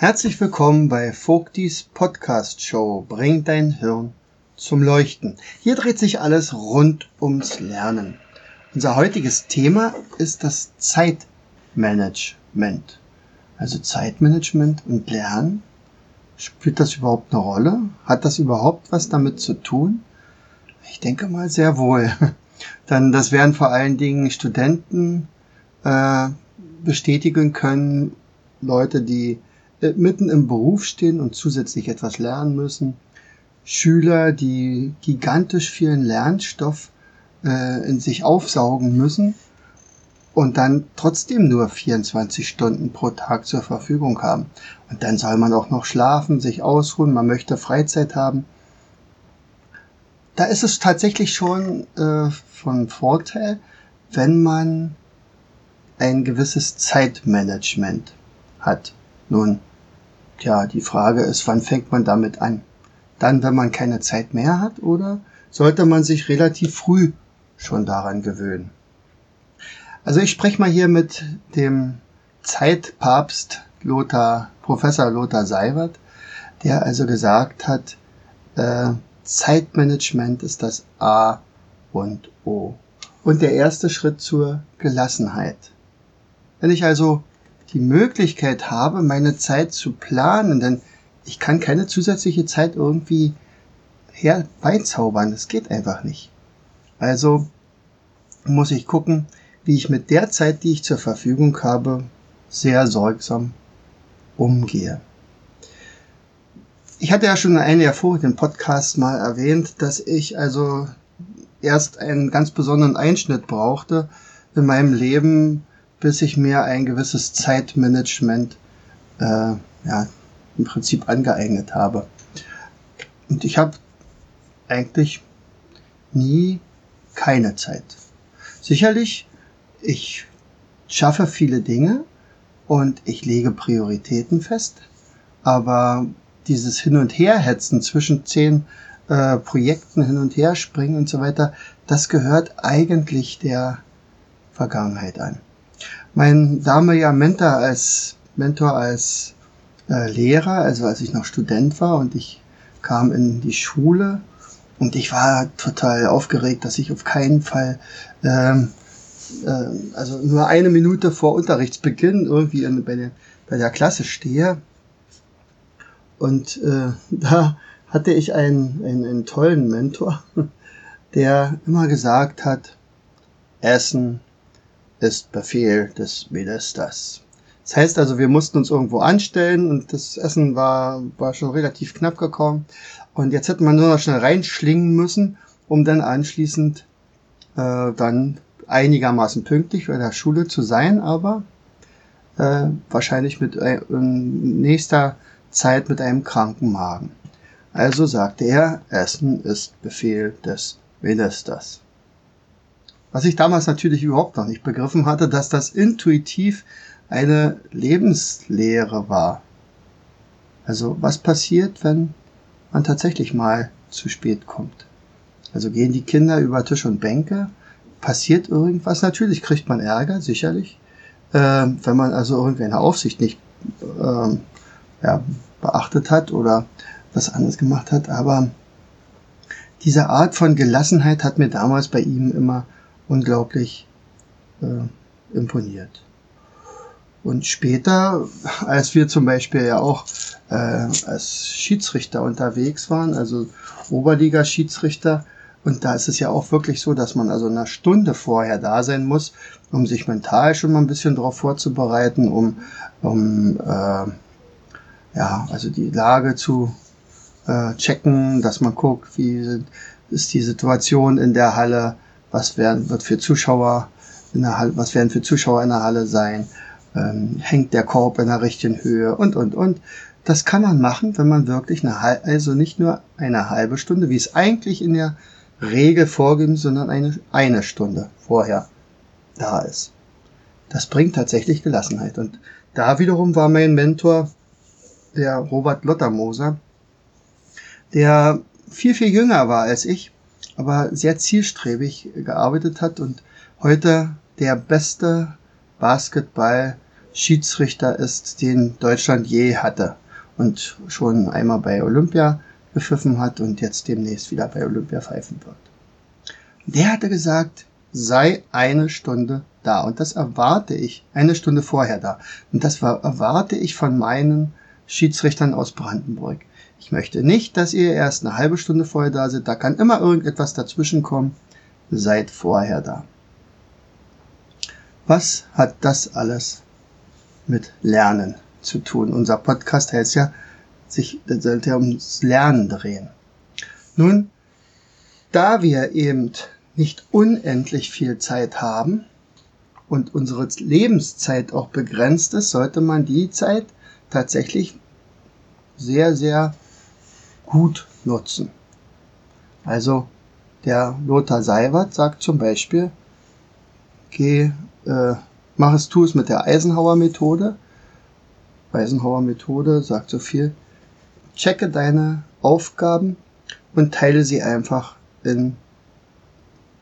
Herzlich willkommen bei Vogtis Podcast Show Bring dein Hirn zum Leuchten. Hier dreht sich alles rund ums Lernen. Unser heutiges Thema ist das Zeitmanagement. Also Zeitmanagement und Lernen. Spielt das überhaupt eine Rolle? Hat das überhaupt was damit zu tun? Ich denke mal sehr wohl. Dann das werden vor allen Dingen Studenten äh, bestätigen können, Leute, die mitten im Beruf stehen und zusätzlich etwas lernen müssen. Schüler, die gigantisch vielen Lernstoff äh, in sich aufsaugen müssen und dann trotzdem nur 24 Stunden pro Tag zur Verfügung haben. Und dann soll man auch noch schlafen, sich ausruhen, man möchte Freizeit haben. Da ist es tatsächlich schon äh, von Vorteil, wenn man ein gewisses Zeitmanagement hat. Nun, Tja, die Frage ist, wann fängt man damit an? Dann, wenn man keine Zeit mehr hat, oder sollte man sich relativ früh schon daran gewöhnen? Also ich spreche mal hier mit dem Zeitpapst Lothar, Professor Lothar Seiwert, der also gesagt hat, äh, Zeitmanagement ist das A und O. Und der erste Schritt zur Gelassenheit. Wenn ich also die Möglichkeit habe, meine Zeit zu planen, denn ich kann keine zusätzliche Zeit irgendwie herbeizaubern. Das geht einfach nicht. Also muss ich gucken, wie ich mit der Zeit, die ich zur Verfügung habe, sehr sorgsam umgehe. Ich hatte ja schon ein Jahr vor dem Podcast mal erwähnt, dass ich also erst einen ganz besonderen Einschnitt brauchte in meinem Leben, bis ich mir ein gewisses Zeitmanagement äh, ja, im Prinzip angeeignet habe. Und ich habe eigentlich nie keine Zeit. Sicherlich, ich schaffe viele Dinge und ich lege Prioritäten fest, aber dieses Hin- und Herhetzen zwischen zehn äh, Projekten hin und her springen und so weiter, das gehört eigentlich der Vergangenheit an mein damaliger Mentor als Mentor als äh, Lehrer, also als ich noch Student war und ich kam in die Schule und ich war total aufgeregt, dass ich auf keinen Fall ähm, äh, also nur eine Minute vor Unterrichtsbeginn irgendwie in, bei, der, bei der Klasse stehe. Und äh, da hatte ich einen, einen, einen tollen Mentor, der immer gesagt hat, Essen, ist Befehl des Ministers. Das heißt also, wir mussten uns irgendwo anstellen und das Essen war, war schon relativ knapp gekommen. Und jetzt hätte man nur noch schnell reinschlingen müssen, um dann anschließend äh, dann einigermaßen pünktlich bei der Schule zu sein, aber äh, wahrscheinlich mit äh, in nächster Zeit mit einem kranken Magen. Also sagte er, Essen ist Befehl des Ministers. Was ich damals natürlich überhaupt noch nicht begriffen hatte, dass das intuitiv eine Lebenslehre war. Also was passiert, wenn man tatsächlich mal zu spät kommt? Also gehen die Kinder über Tisch und Bänke? Passiert irgendwas? Natürlich kriegt man Ärger, sicherlich. Äh, wenn man also irgendwie eine Aufsicht nicht äh, ja, beachtet hat oder was anderes gemacht hat. Aber diese Art von Gelassenheit hat mir damals bei ihm immer unglaublich äh, imponiert. Und später, als wir zum Beispiel ja auch äh, als Schiedsrichter unterwegs waren, also Oberliga-Schiedsrichter, und da ist es ja auch wirklich so, dass man also eine Stunde vorher da sein muss, um sich mental schon mal ein bisschen darauf vorzubereiten, um, um äh, ja, also die Lage zu äh, checken, dass man guckt, wie ist die Situation in der Halle, was werden, wird für Zuschauer in der Halle, was werden für Zuschauer in der Halle sein, ähm, hängt der Korb in der richtigen Höhe und, und, und. Das kann man machen, wenn man wirklich eine halbe, also nicht nur eine halbe Stunde, wie es eigentlich in der Regel vorgeben, sondern eine, eine Stunde vorher da ist. Das bringt tatsächlich Gelassenheit. Und da wiederum war mein Mentor, der Robert Lottermoser, der viel, viel jünger war als ich, aber sehr zielstrebig gearbeitet hat und heute der beste Basketball-Schiedsrichter ist, den Deutschland je hatte und schon einmal bei Olympia gepfiffen hat und jetzt demnächst wieder bei Olympia pfeifen wird. Der hatte gesagt, sei eine Stunde da. Und das erwarte ich, eine Stunde vorher da. Und das erwarte ich von meinen Schiedsrichtern aus Brandenburg. Ich möchte nicht, dass ihr erst eine halbe Stunde vorher da seid. Da kann immer irgendetwas dazwischen kommen. Seid vorher da. Was hat das alles mit Lernen zu tun? Unser Podcast heißt ja, sich, sollte ja ums Lernen drehen. Nun, da wir eben nicht unendlich viel Zeit haben und unsere Lebenszeit auch begrenzt ist, sollte man die Zeit tatsächlich sehr, sehr gut nutzen. Also der Lothar Seiwert sagt zum Beispiel, geh, äh, mach es, tu es mit der Eisenhower Methode. Eisenhower Methode sagt so viel, checke deine Aufgaben und teile sie einfach in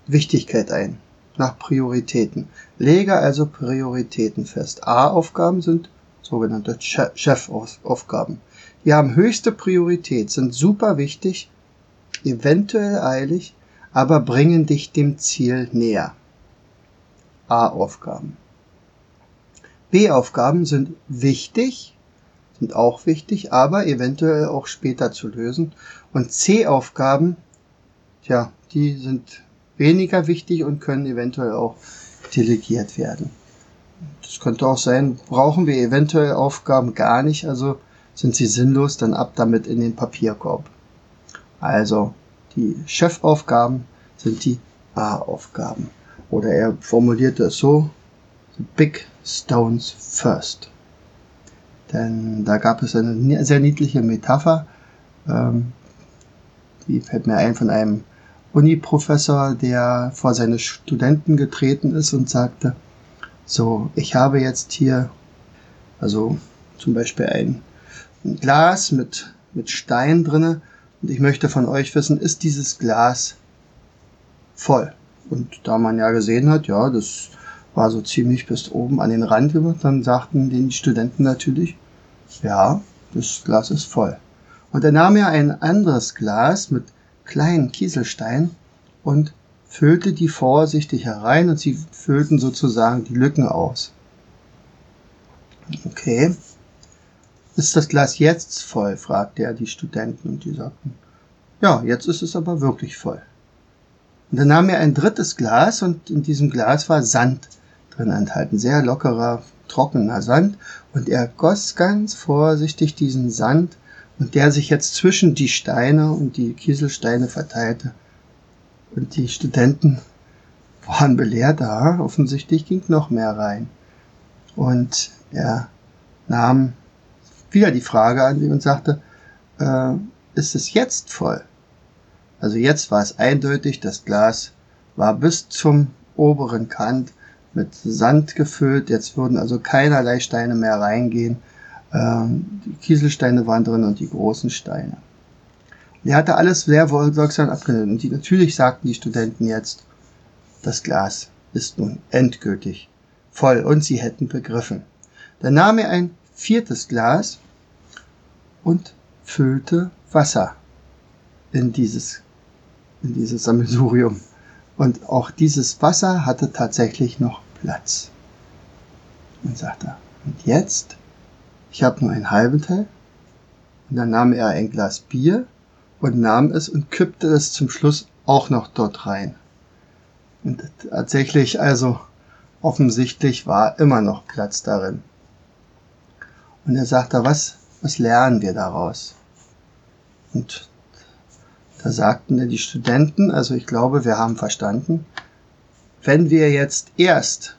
Wichtigkeit ein, nach Prioritäten. Lege also Prioritäten fest. A-Aufgaben sind sogenannte Chefaufgaben. Die haben höchste Priorität, sind super wichtig, eventuell eilig, aber bringen dich dem Ziel näher. A-Aufgaben. B-Aufgaben sind wichtig, sind auch wichtig, aber eventuell auch später zu lösen. Und C-Aufgaben, tja, die sind weniger wichtig und können eventuell auch delegiert werden. Das könnte auch sein, brauchen wir eventuell Aufgaben gar nicht, also sind sie sinnlos, dann ab damit in den Papierkorb. Also die Chefaufgaben sind die A-Aufgaben. Oder er formulierte es so, the big stones first. Denn da gab es eine sehr niedliche Metapher, ähm, die fällt mir ein von einem Uni-Professor, der vor seine Studenten getreten ist und sagte, so, ich habe jetzt hier, also zum Beispiel ein, ein Glas mit, mit Stein drinne und ich möchte von euch wissen, ist dieses Glas voll? Und da man ja gesehen hat, ja, das war so ziemlich bis oben an den Rand gemacht, dann sagten die Studenten natürlich, ja, das Glas ist voll. Und er nahm ja ein anderes Glas mit kleinen Kieselstein und füllte die vorsichtig herein und sie füllten sozusagen die Lücken aus. Okay. Ist das Glas jetzt voll? fragte er die Studenten und die sagten, ja, jetzt ist es aber wirklich voll. Und dann nahm er ein drittes Glas und in diesem Glas war Sand drin enthalten, sehr lockerer, trockener Sand und er goss ganz vorsichtig diesen Sand und der sich jetzt zwischen die Steine und die Kieselsteine verteilte. Und die Studenten waren belehrt, da offensichtlich ging noch mehr rein. Und er nahm wieder die Frage an sie und sagte, äh, ist es jetzt voll? Also jetzt war es eindeutig, das Glas war bis zum oberen Kant mit Sand gefüllt, jetzt würden also keinerlei Steine mehr reingehen ähm, die Kieselsteine waren drin und die großen Steine. er hatte alles sehr wohlwirksam abgenommen. Und die, natürlich sagten die Studenten jetzt, das Glas ist nun endgültig voll und sie hätten begriffen. Dann nahm er ein viertes Glas und füllte Wasser in dieses, in dieses Sammelsurium. Und auch dieses Wasser hatte tatsächlich noch Platz. Und sagte, und jetzt ich habe nur einen halben Teil. Und dann nahm er ein Glas Bier und nahm es und kippte es zum Schluss auch noch dort rein. Und tatsächlich, also offensichtlich war immer noch Platz darin. Und er sagte, was, was lernen wir daraus? Und da sagten die Studenten, also ich glaube, wir haben verstanden, wenn wir jetzt erst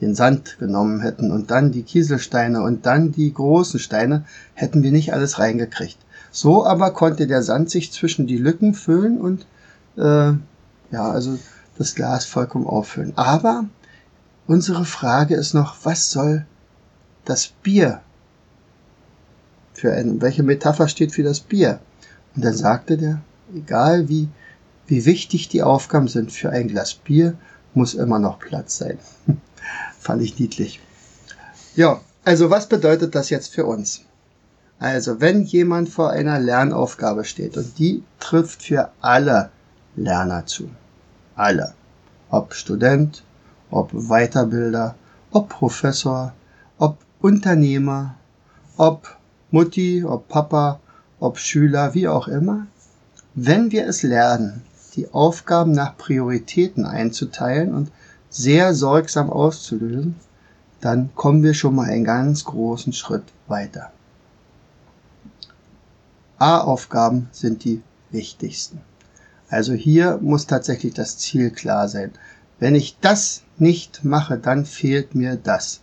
den Sand genommen hätten und dann die Kieselsteine und dann die großen Steine, hätten wir nicht alles reingekriegt. So aber konnte der Sand sich zwischen die Lücken füllen und äh, ja, also das Glas vollkommen auffüllen. Aber unsere Frage ist noch, was soll das Bier für ein, welche Metapher steht für das Bier? Und dann sagte der, egal wie, wie wichtig die Aufgaben sind für ein Glas Bier, muss immer noch Platz sein. Fand ich niedlich. Ja, also was bedeutet das jetzt für uns? Also, wenn jemand vor einer Lernaufgabe steht und die trifft für alle Lerner zu. Alle. Ob Student, ob Weiterbilder, ob Professor, ob Unternehmer, ob Mutti, ob Papa, ob Schüler, wie auch immer. Wenn wir es lernen, die Aufgaben nach Prioritäten einzuteilen und sehr sorgsam auszulösen, dann kommen wir schon mal einen ganz großen Schritt weiter. A-Aufgaben sind die wichtigsten. Also hier muss tatsächlich das Ziel klar sein. Wenn ich das nicht mache, dann fehlt mir das.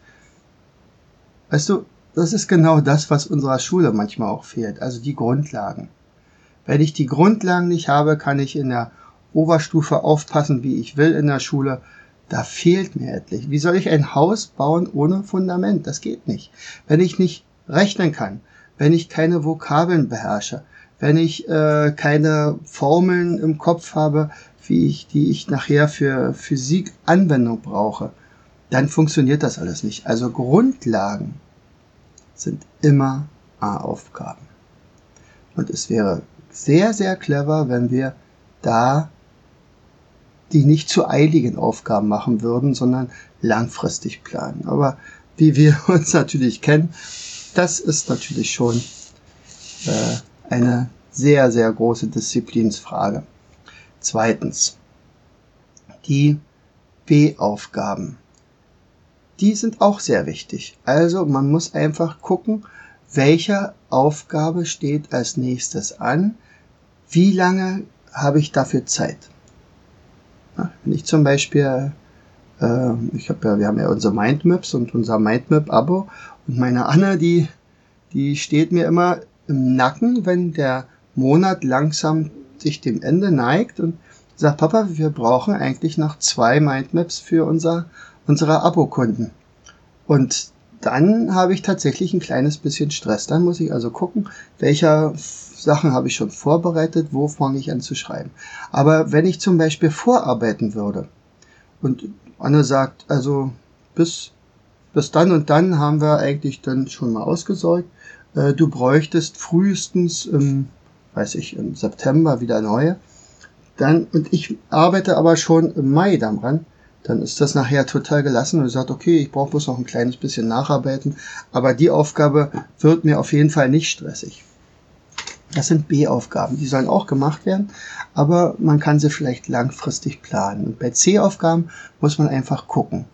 Weißt du, das ist genau das, was unserer Schule manchmal auch fehlt, also die Grundlagen. Wenn ich die Grundlagen nicht habe, kann ich in der Oberstufe aufpassen, wie ich will in der Schule. Da fehlt mir etlich. Wie soll ich ein Haus bauen ohne Fundament? Das geht nicht. Wenn ich nicht rechnen kann, wenn ich keine Vokabeln beherrsche, wenn ich äh, keine Formeln im Kopf habe, wie ich, die ich nachher für Physik Anwendung brauche, dann funktioniert das alles nicht. Also Grundlagen sind immer A-Aufgaben. Und es wäre sehr, sehr clever, wenn wir da die nicht zu eiligen Aufgaben machen würden, sondern langfristig planen. Aber wie wir uns natürlich kennen, das ist natürlich schon äh, eine sehr, sehr große Disziplinsfrage. Zweitens, die B-Aufgaben. Die sind auch sehr wichtig. Also man muss einfach gucken, welche Aufgabe steht als nächstes an, wie lange habe ich dafür Zeit. wenn ich zum Beispiel, äh, ich habe ja, wir haben ja unsere Mindmaps und unser Mindmap-Abo und meine Anne, die, die steht mir immer im Nacken, wenn der Monat langsam sich dem Ende neigt und sagt, Papa, wir brauchen eigentlich noch zwei Mindmaps für unser, unsere Abokunden. Und dann habe ich tatsächlich ein kleines bisschen Stress. Dann muss ich also gucken, welcher Sachen habe ich schon vorbereitet, wo fange ich an zu schreiben. Aber wenn ich zum Beispiel vorarbeiten würde und Anne sagt, also bis, bis dann und dann haben wir eigentlich dann schon mal ausgesorgt, äh, du bräuchtest frühestens im, weiß ich, im September wieder neue, dann, und ich arbeite aber schon im Mai daran, dann ist das nachher total gelassen und sagt, okay, ich brauche bloß noch ein kleines bisschen nacharbeiten, aber die Aufgabe wird mir auf jeden Fall nicht stressig. Das sind B-Aufgaben, die sollen auch gemacht werden, aber man kann sie vielleicht langfristig planen. Und bei C-Aufgaben muss man einfach gucken.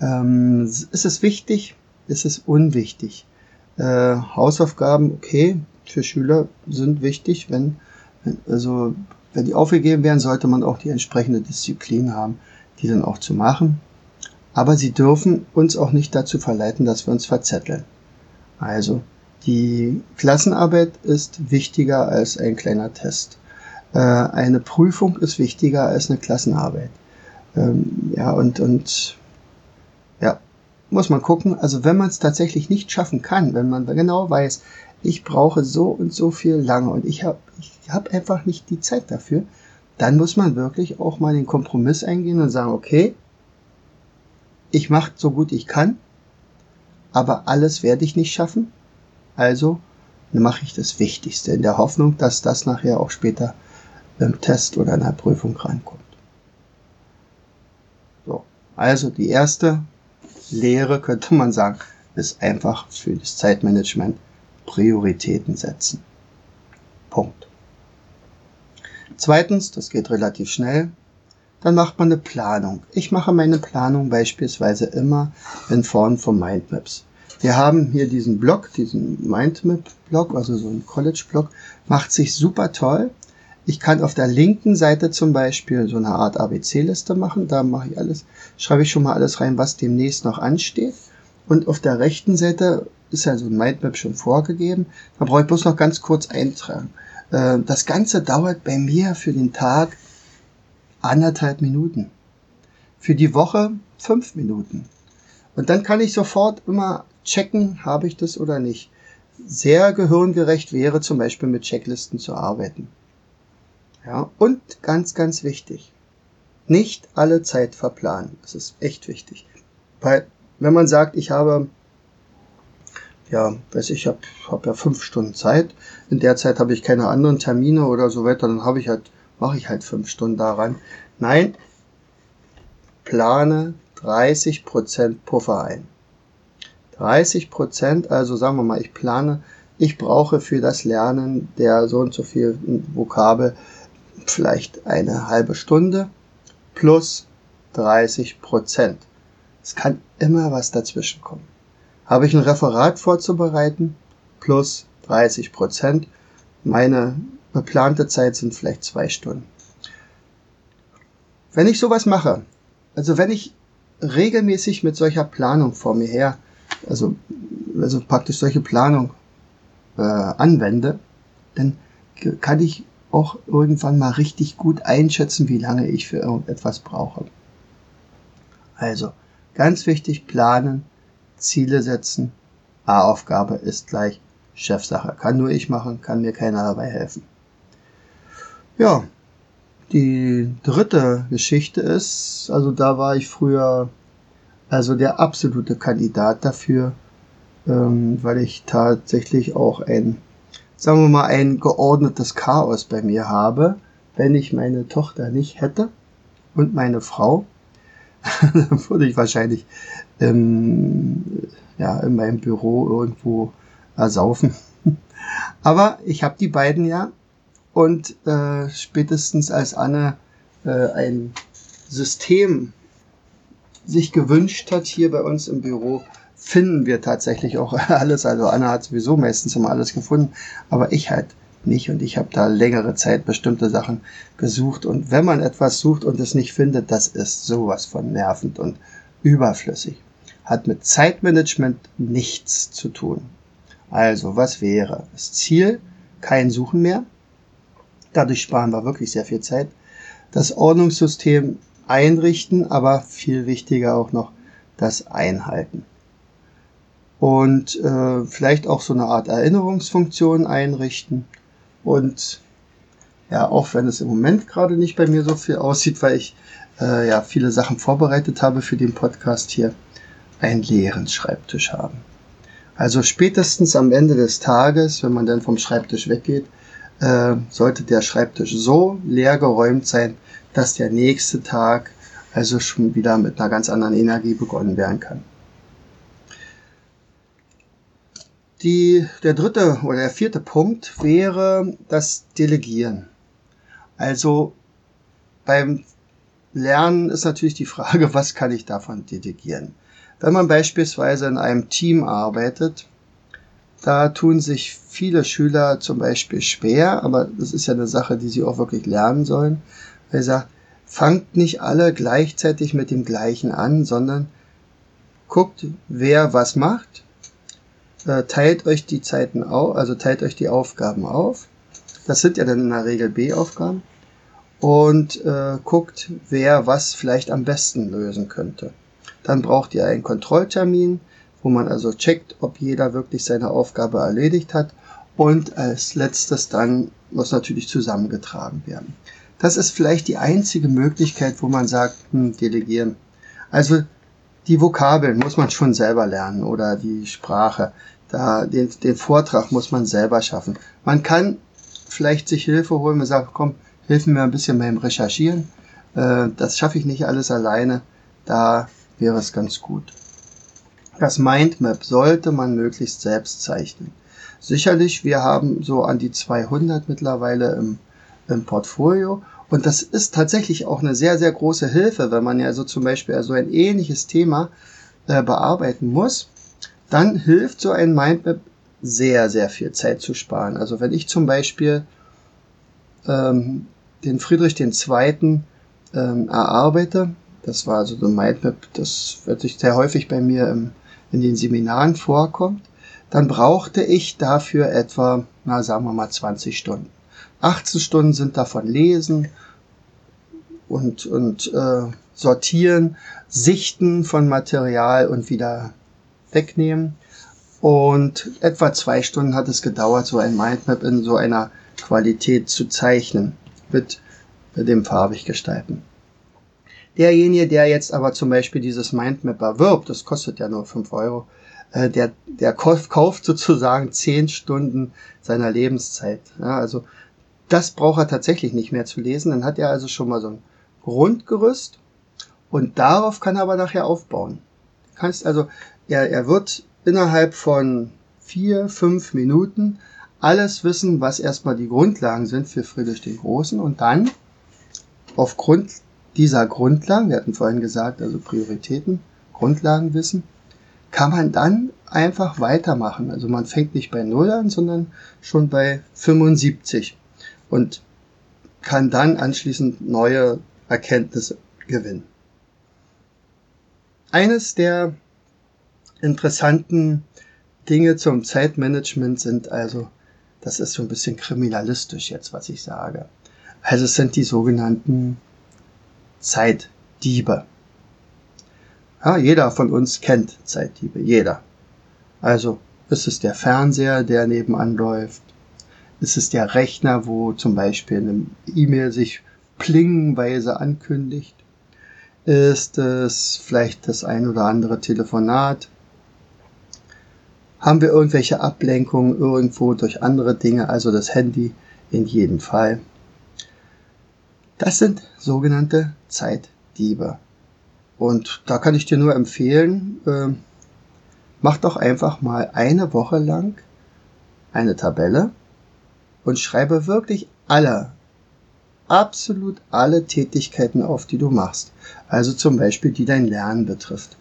Ähm, ist es wichtig? Ist es unwichtig? Äh, Hausaufgaben, okay, für Schüler sind wichtig, wenn, also, wenn die aufgegeben werden, sollte man auch die entsprechende Disziplin haben, die dann auch zu machen. Aber sie dürfen uns auch nicht dazu verleiten, dass wir uns verzetteln. Also, die Klassenarbeit ist wichtiger als ein kleiner Test. Äh, eine Prüfung ist wichtiger als eine Klassenarbeit. Ähm, ja, und, und ja, muss man gucken. Also wenn man es tatsächlich nicht schaffen kann, wenn man genau weiß, ich brauche so und so viel lange und ich habe ich hab einfach nicht die Zeit dafür, dann muss man wirklich auch mal den Kompromiss eingehen und sagen, okay, ich mache so gut ich kann, aber alles werde ich nicht schaffen. Also mache ich das Wichtigste in der Hoffnung, dass das nachher auch später im Test oder in der Prüfung reinkommt. So, also die erste Lehre könnte man sagen, ist einfach für das Zeitmanagement Prioritäten setzen. Punkt. Zweitens, das geht relativ schnell, dann macht man eine Planung. Ich mache meine Planung beispielsweise immer in Form von Mindmaps. Wir haben hier diesen Blog, diesen Mindmap-Blog, also so ein College-Blog, macht sich super toll. Ich kann auf der linken Seite zum Beispiel so eine Art ABC-Liste machen. Da mache ich alles, schreibe ich schon mal alles rein, was demnächst noch ansteht. Und auf der rechten Seite ist ja so ein Mindmap schon vorgegeben. Da brauche ich bloß noch ganz kurz eintragen. Äh, das Ganze dauert bei mir für den Tag anderthalb Minuten. Für die Woche fünf Minuten. Und dann kann ich sofort immer checken, habe ich das oder nicht. Sehr gehirngerecht wäre zum Beispiel mit Checklisten zu arbeiten. Ja, und ganz, ganz wichtig. Nicht alle Zeit verplanen. Das ist echt wichtig. Weil, wenn man sagt, ich habe, ja, weiß ich, habe hab ja fünf Stunden Zeit, in der Zeit habe ich keine anderen Termine oder so weiter, dann habe ich halt, mache ich halt fünf Stunden daran. Nein, plane 30% Puffer ein. 30%, also sagen wir mal, ich plane, ich brauche für das Lernen der so und so viel Vokabel vielleicht eine halbe Stunde plus 30% Es kann immer was dazwischen kommen. Habe ich ein Referat vorzubereiten plus 30% Meine geplante Zeit sind vielleicht zwei Stunden. Wenn ich sowas mache, also wenn ich regelmäßig mit solcher Planung vor mir her, also, also praktisch solche Planung äh, anwende, dann kann ich auch irgendwann mal richtig gut einschätzen, wie lange ich für irgendetwas brauche. Also, ganz wichtig, planen, Ziele setzen. A-Aufgabe ist gleich Chefsache. Kann nur ich machen, kann mir keiner dabei helfen. Ja, die dritte Geschichte ist, also da war ich früher also der absolute Kandidat dafür, ähm, weil ich tatsächlich auch ein, sagen wir mal, ein geordnetes Chaos bei mir habe, wenn ich meine Tochter nicht hätte und meine Frau, dann würde ich wahrscheinlich ähm, ja, in meinem Büro irgendwo ersaufen. Aber ich habe die beiden ja und äh, spätestens als Anne äh, ein System sich gewünscht hat hier bei uns im Büro, finden wir tatsächlich auch alles. Also Anna hat sowieso meistens immer alles gefunden, aber ich halt nicht und ich habe da längere Zeit bestimmte Sachen gesucht und wenn man etwas sucht und es nicht findet, das ist sowas von nervend und überflüssig. Hat mit Zeitmanagement nichts zu tun. Also, was wäre das Ziel? Kein Suchen mehr, Dadurch sparen wir wirklich sehr viel Zeit. Das Ordnungssystem einrichten, aber viel wichtiger auch noch das Einhalten. Und äh, vielleicht auch so eine Art Erinnerungsfunktion einrichten. Und ja, auch wenn es im Moment gerade nicht bei mir so viel aussieht, weil ich äh, ja viele Sachen vorbereitet habe für den Podcast hier, einen leeren Schreibtisch haben. Also spätestens am Ende des Tages, wenn man dann vom Schreibtisch weggeht, äh, sollte der Schreibtisch so leer geräumt sein, dass der nächste Tag also schon wieder mit einer ganz anderen Energie begonnen werden kann. Die, der dritte oder der vierte Punkt wäre das Delegieren. Also beim Lernen ist natürlich die Frage, was kann ich davon delegieren? Wenn man beispielsweise in einem Team arbeitet, da tun sich viele Schüler zum Beispiel schwer, aber das ist ja eine Sache, die sie auch wirklich lernen sollen. Er sagt, fangt nicht alle gleichzeitig mit dem gleichen an, sondern guckt, wer was macht, äh, teilt euch die Zeiten auf, also teilt euch die Aufgaben auf. Das sind ja dann in der Regel B-Aufgaben. Und äh, guckt, wer was vielleicht am besten lösen könnte. Dann braucht ihr einen Kontrolltermin, wo man also checkt, ob jeder wirklich seine Aufgabe erledigt hat. Und als letztes dann muss natürlich zusammengetragen werden. Das ist vielleicht die einzige Möglichkeit, wo man sagt, hm, delegieren. Also die Vokabeln muss man schon selber lernen oder die Sprache. Da, den, den Vortrag muss man selber schaffen. Man kann vielleicht sich Hilfe holen und sagen, komm, hilf mir ein bisschen beim Recherchieren. Äh, das schaffe ich nicht alles alleine. Da wäre es ganz gut. Das Mindmap sollte man möglichst selbst zeichnen. Sicherlich, wir haben so an die 200 mittlerweile im, im Portfolio und das ist tatsächlich auch eine sehr, sehr große Hilfe, wenn man ja so zum Beispiel so ein ähnliches Thema äh, bearbeiten muss, dann hilft so ein Mindmap sehr, sehr viel Zeit zu sparen. Also wenn ich zum Beispiel ähm, den Friedrich II. Ähm, erarbeite. Das war also so ein Mindmap, das wirklich sehr häufig bei mir im, in den Seminaren vorkommt. Dann brauchte ich dafür etwa, na sagen wir mal 20 Stunden. 18 Stunden sind davon Lesen und, und äh, Sortieren, Sichten von Material und wieder wegnehmen. Und etwa zwei Stunden hat es gedauert, so ein Mindmap in so einer Qualität zu zeichnen mit dem farbig gestalten. Derjenige, der jetzt aber zum Beispiel dieses Mindmap erwirbt, das kostet ja nur fünf Euro, äh, der, der kauft sozusagen zehn Stunden seiner Lebenszeit. Ja, also das braucht er tatsächlich nicht mehr zu lesen. Dann hat er also schon mal so ein Grundgerüst und darauf kann er aber nachher aufbauen. Du kannst also, er, er wird innerhalb von vier, fünf Minuten alles wissen, was erstmal die Grundlagen sind für Friedrich den Großen und dann aufgrund dieser Grundlagen, wir hatten vorhin gesagt, also Prioritäten, Grundlagenwissen, kann man dann einfach weitermachen. Also man fängt nicht bei Null an, sondern schon bei 75 und kann dann anschließend neue Erkenntnisse gewinnen. Eines der interessanten Dinge zum Zeitmanagement sind also, das ist so ein bisschen kriminalistisch jetzt, was ich sage. Also es sind die sogenannten Zeitdiebe. Ja, jeder von uns kennt Zeitdiebe, jeder. Also ist es der Fernseher, der nebenan läuft? Ist es der Rechner, wo zum Beispiel eine E-Mail sich plingenweise ankündigt? Ist es vielleicht das ein oder andere Telefonat? Haben wir irgendwelche Ablenkungen irgendwo durch andere Dinge, also das Handy in jedem Fall? Das sind sogenannte Zeitdiebe. Und da kann ich dir nur empfehlen, äh, mach doch einfach mal eine Woche lang eine Tabelle und schreibe wirklich alle, absolut alle Tätigkeiten auf, die du machst. Also zum Beispiel, die dein Lernen betrifft.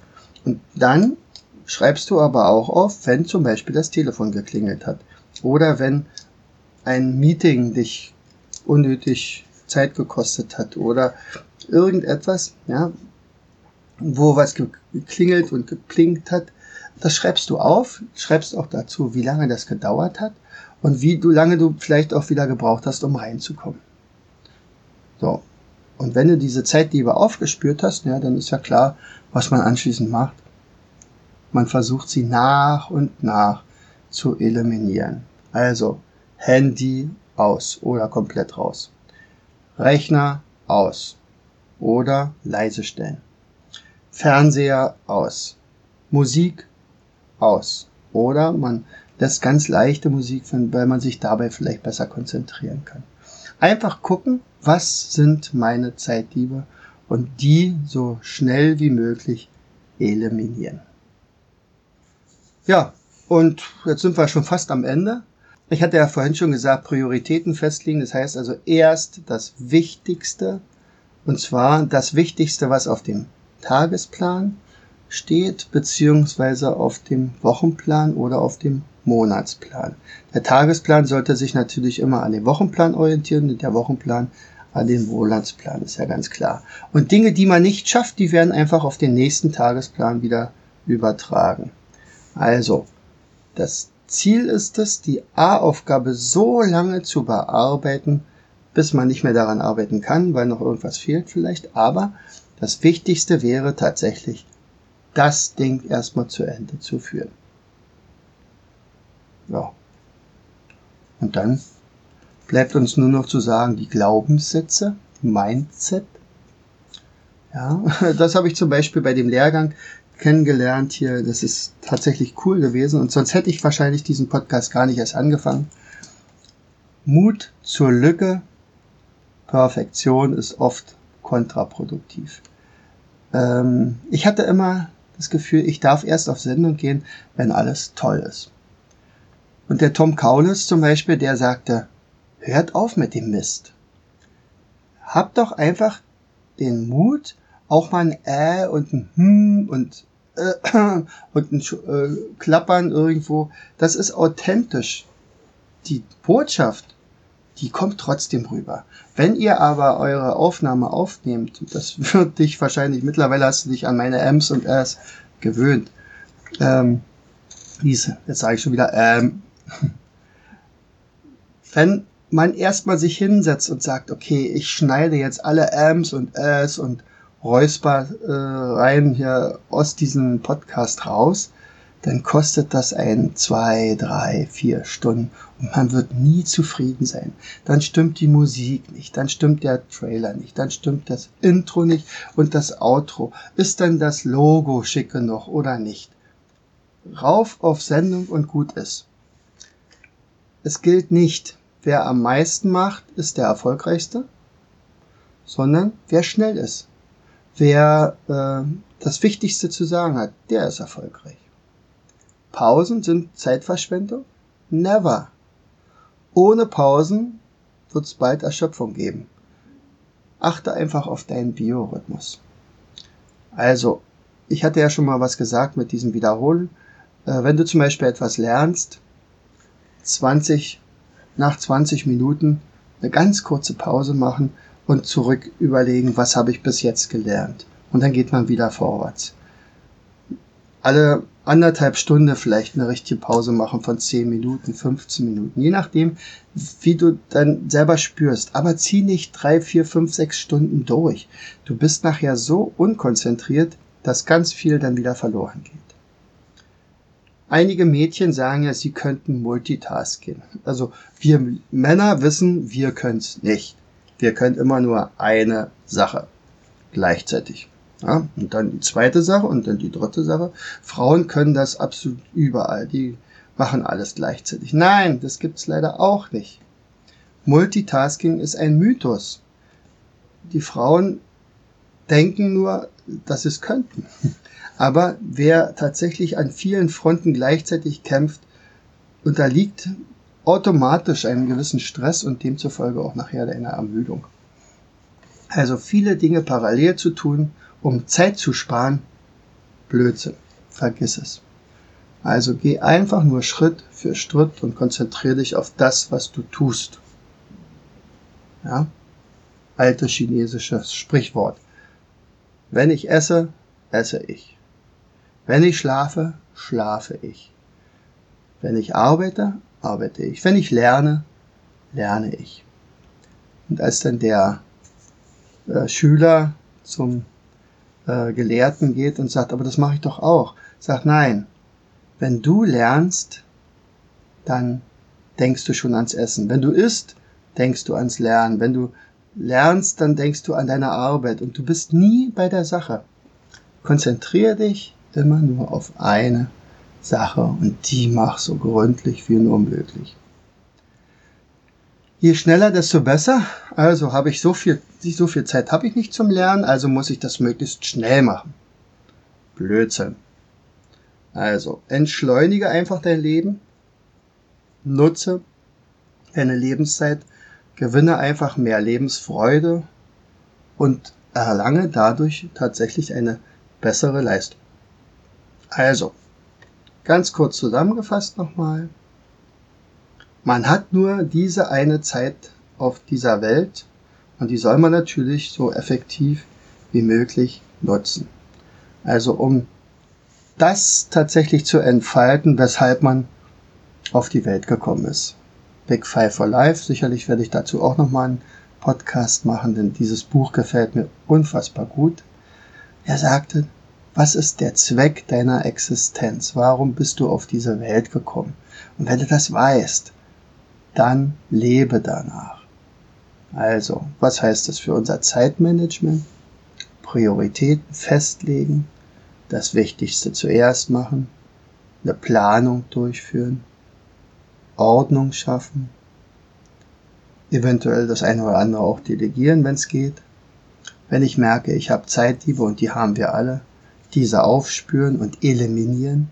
Und dann schreibst du aber auch auf, wenn zum Beispiel das Telefon geklingelt hat oder wenn ein Meeting dich unnötig Zeit gekostet hat oder irgendetwas, ja, wo was geklingelt und geplinkt hat. Das schreibst du auf, schreibst auch dazu, wie lange das gedauert hat und wie du lange du vielleicht auch wieder gebraucht hast, um reinzukommen. So. Und wenn du diese Zeitliebe aufgespürt hast, ja, dann ist ja klar, was man anschließend macht. Man versucht sie nach und nach zu eliminieren. Also Handy aus oder komplett raus. Rechner aus oder leise stellen. Fernseher aus. Musik aus. Oder man das ganz leichte Musik, weil man sich dabei vielleicht besser konzentrieren kann. Einfach gucken, was sind meine Zeitdiebe und die so schnell wie möglich eliminieren. Ja, und jetzt sind wir schon fast am Ende. Ich hatte ja vorhin schon gesagt, Prioritäten festlegen. Das heißt also erst das Wichtigste. Und zwar das Wichtigste, was auf dem Tagesplan steht, beziehungsweise auf dem Wochenplan oder auf dem Monatsplan. Der Tagesplan sollte sich natürlich immer an den Wochenplan orientieren und der Wochenplan an den Monatsplan, ist ja ganz klar. Und Dinge, die man nicht schafft, die werden einfach auf den nächsten Tagesplan wieder übertragen. Also, das Ziel ist es, die A-Aufgabe so lange zu bearbeiten, bis man nicht mehr daran arbeiten kann, weil noch irgendwas fehlt vielleicht. Aber das Wichtigste wäre tatsächlich, das Ding erstmal zu Ende zu führen. Ja. Und dann bleibt uns nur noch zu sagen, die Glaubenssätze, Mindset. Ja, das habe ich zum Beispiel bei dem Lehrgang kennengelernt hier. Das ist tatsächlich cool gewesen und sonst hätte ich wahrscheinlich diesen Podcast gar nicht erst angefangen. Mut zur Lücke. Perfektion ist oft kontraproduktiv. Ähm, ich hatte immer das Gefühl, ich darf erst auf Sendung gehen, wenn alles toll ist. Und der Tom Kaulis zum Beispiel, der sagte, hört auf mit dem Mist. Habt doch einfach den Mut, auch mal ein Äh und ein Hm und äh, und ein äh, Klappern irgendwo. Das ist authentisch. Die Botschaft die kommt trotzdem rüber. Wenn ihr aber eure Aufnahme aufnehmt, das wird dich wahrscheinlich, mittlerweile hast du dich an meine M's und R's gewöhnt. Ähm, diese, jetzt sage ich schon wieder, ähm, wenn man erstmal sich hinsetzt und sagt, okay, ich schneide jetzt alle M's und Äs und Räusper äh, rein hier aus diesem Podcast raus, dann kostet das ein zwei, drei, vier Stunden und man wird nie zufrieden sein. Dann stimmt die Musik nicht, dann stimmt der Trailer nicht, dann stimmt das Intro nicht und das Outro. Ist dann das Logo schick genug oder nicht? Rauf auf Sendung und gut ist. Es gilt nicht, wer am meisten macht, ist der erfolgreichste, sondern wer schnell ist. Wer äh, das Wichtigste zu sagen hat, der ist erfolgreich. Pausen sind Zeitverschwendung? Never. Ohne Pausen wird es bald Erschöpfung geben. Achte einfach auf deinen Biorhythmus. Also, ich hatte ja schon mal was gesagt mit diesem Wiederholen. Äh, wenn du zum Beispiel etwas lernst, 20 nach 20 Minuten eine ganz kurze Pause machen und zurück überlegen, was habe ich bis jetzt gelernt. Und dann geht man wieder vorwärts. Alle anderthalb Stunden vielleicht eine richtige Pause machen von 10 Minuten, 15 Minuten, je nachdem, wie du dann selber spürst. Aber zieh nicht drei, vier, fünf, sechs Stunden durch. Du bist nachher so unkonzentriert, dass ganz viel dann wieder verloren geht. Einige Mädchen sagen ja, sie könnten Multitasking. Also wir Männer wissen, wir können es nicht. Wir können immer nur eine Sache gleichzeitig. Ja, und dann die zweite Sache und dann die dritte Sache. Frauen können das absolut überall. Die machen alles gleichzeitig. Nein, das gibt's leider auch nicht. Multitasking ist ein Mythos. Die Frauen denken nur, dass sie es könnten. Aber wer tatsächlich an vielen Fronten gleichzeitig kämpft, unterliegt automatisch einem gewissen Stress und demzufolge auch nachher einer Ermüdung. Also viele Dinge parallel zu tun, um Zeit zu sparen, Blödsinn. Vergiss es. Also geh einfach nur Schritt für Schritt und konzentriere dich auf das, was du tust. Ja? Altes chinesisches Sprichwort. Wenn ich esse, esse ich. Wenn ich schlafe, schlafe ich. Wenn ich arbeite, arbeite ich. Wenn ich lerne, lerne ich. Und als dann der äh, Schüler zum äh, Gelehrten geht und sagt, aber das mache ich doch auch, sagt nein, wenn du lernst, dann denkst du schon ans Essen. Wenn du isst, denkst du ans Lernen. Wenn du lernst, dann denkst du an deine Arbeit und du bist nie bei der Sache. Konzentriere dich immer nur auf eine Sache und die mach so gründlich wie nur möglich. Je schneller, desto besser. Also habe ich so viel, so viel Zeit habe ich nicht zum Lernen, also muss ich das möglichst schnell machen. Blödsinn. Also entschleunige einfach dein Leben, nutze deine Lebenszeit, gewinne einfach mehr Lebensfreude und erlange dadurch tatsächlich eine bessere Leistung. Also, ganz kurz zusammengefasst nochmal. Man hat nur diese eine Zeit auf dieser Welt und die soll man natürlich so effektiv wie möglich nutzen. Also um das tatsächlich zu entfalten, weshalb man auf die Welt gekommen ist. Big Five for Life, sicherlich werde ich dazu auch nochmal einen Podcast machen, denn dieses Buch gefällt mir unfassbar gut. Er sagte, was ist der Zweck deiner Existenz? Warum bist du auf diese Welt gekommen? Und wenn du das weißt, dann lebe danach. Also, was heißt das für unser Zeitmanagement? Prioritäten festlegen, das Wichtigste zuerst machen, eine Planung durchführen, Ordnung schaffen, eventuell das eine oder andere auch delegieren, wenn es geht. Wenn ich merke, ich habe Zeitdiebe und die haben wir alle, diese aufspüren und eliminieren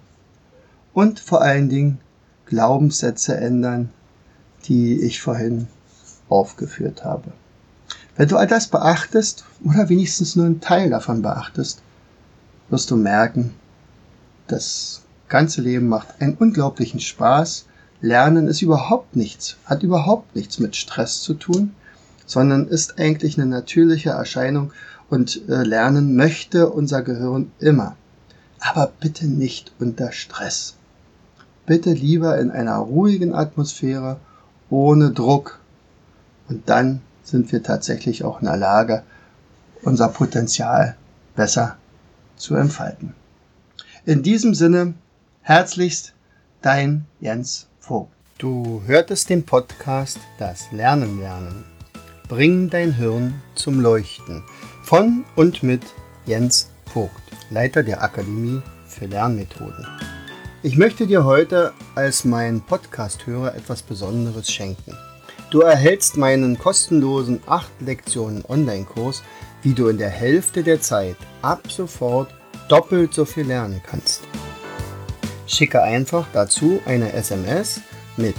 und vor allen Dingen Glaubenssätze ändern, die ich vorhin aufgeführt habe. Wenn du all das beachtest oder wenigstens nur einen Teil davon beachtest, wirst du merken, das ganze Leben macht einen unglaublichen Spaß, Lernen ist überhaupt nichts, hat überhaupt nichts mit Stress zu tun, sondern ist eigentlich eine natürliche Erscheinung und äh, lernen möchte unser Gehirn immer. Aber bitte nicht unter Stress. Bitte lieber in einer ruhigen Atmosphäre, ohne Druck. Und dann sind wir tatsächlich auch in der Lage, unser Potenzial besser zu entfalten. In diesem Sinne, herzlichst dein Jens Vogt. Du hörtest den Podcast Das Lernen lernen. Bring dein Hirn zum Leuchten. Von und mit Jens Vogt, Leiter der Akademie für Lernmethoden. Ich möchte dir heute als mein Podcast-Hörer etwas Besonderes schenken. Du erhältst meinen kostenlosen 8 Lektionen Online-Kurs, wie du in der Hälfte der Zeit ab sofort doppelt so viel lernen kannst. Schicke einfach dazu eine SMS mit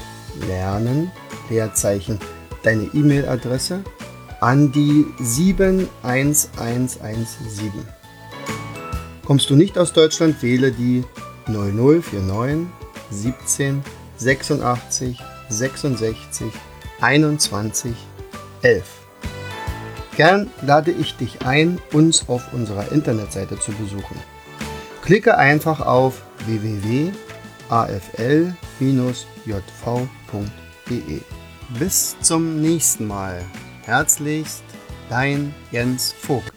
Lernen, Leerzeichen, deine E-Mail-Adresse an die 71117. Kommst du nicht aus Deutschland, wähle die 0049 17 86 66 21 11. Gern lade ich dich ein, uns auf unserer Internetseite zu besuchen. Klicke einfach auf www.afl-jv.de. Bis zum nächsten Mal. Herzlichst, dein Jens Vogt.